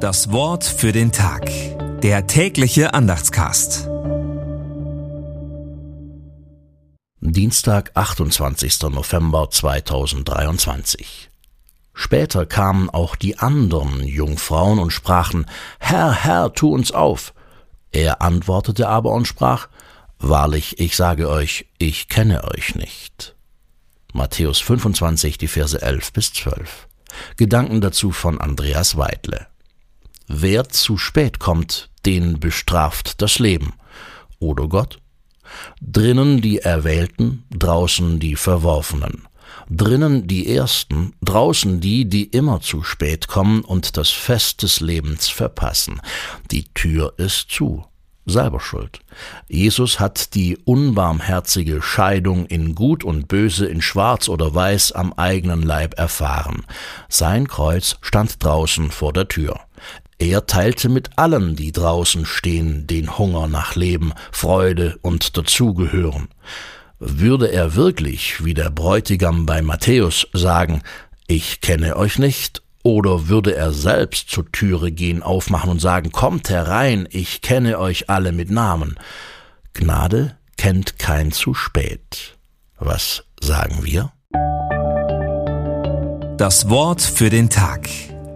Das Wort für den Tag. Der tägliche Andachtscast. Dienstag, 28. November 2023. Später kamen auch die anderen Jungfrauen und sprachen, Herr, Herr, tu uns auf. Er antwortete aber und sprach, Wahrlich, ich sage euch, ich kenne euch nicht. Matthäus 25, die Verse 11 bis 12. Gedanken dazu von Andreas Weidle. Wer zu spät kommt, den bestraft das Leben. Oder Gott? Drinnen die Erwählten, draußen die Verworfenen. Drinnen die Ersten, draußen die, die immer zu spät kommen und das Fest des Lebens verpassen. Die Tür ist zu selber schuld. Jesus hat die unbarmherzige Scheidung in Gut und Böse, in Schwarz oder Weiß am eigenen Leib erfahren. Sein Kreuz stand draußen vor der Tür. Er teilte mit allen, die draußen stehen, den Hunger nach Leben, Freude und Dazugehören. Würde er wirklich, wie der Bräutigam bei Matthäus, sagen, ich kenne euch nicht oder würde er selbst zur Türe gehen, aufmachen und sagen, Kommt herein, ich kenne euch alle mit Namen. Gnade kennt kein zu spät. Was sagen wir? Das Wort für den Tag.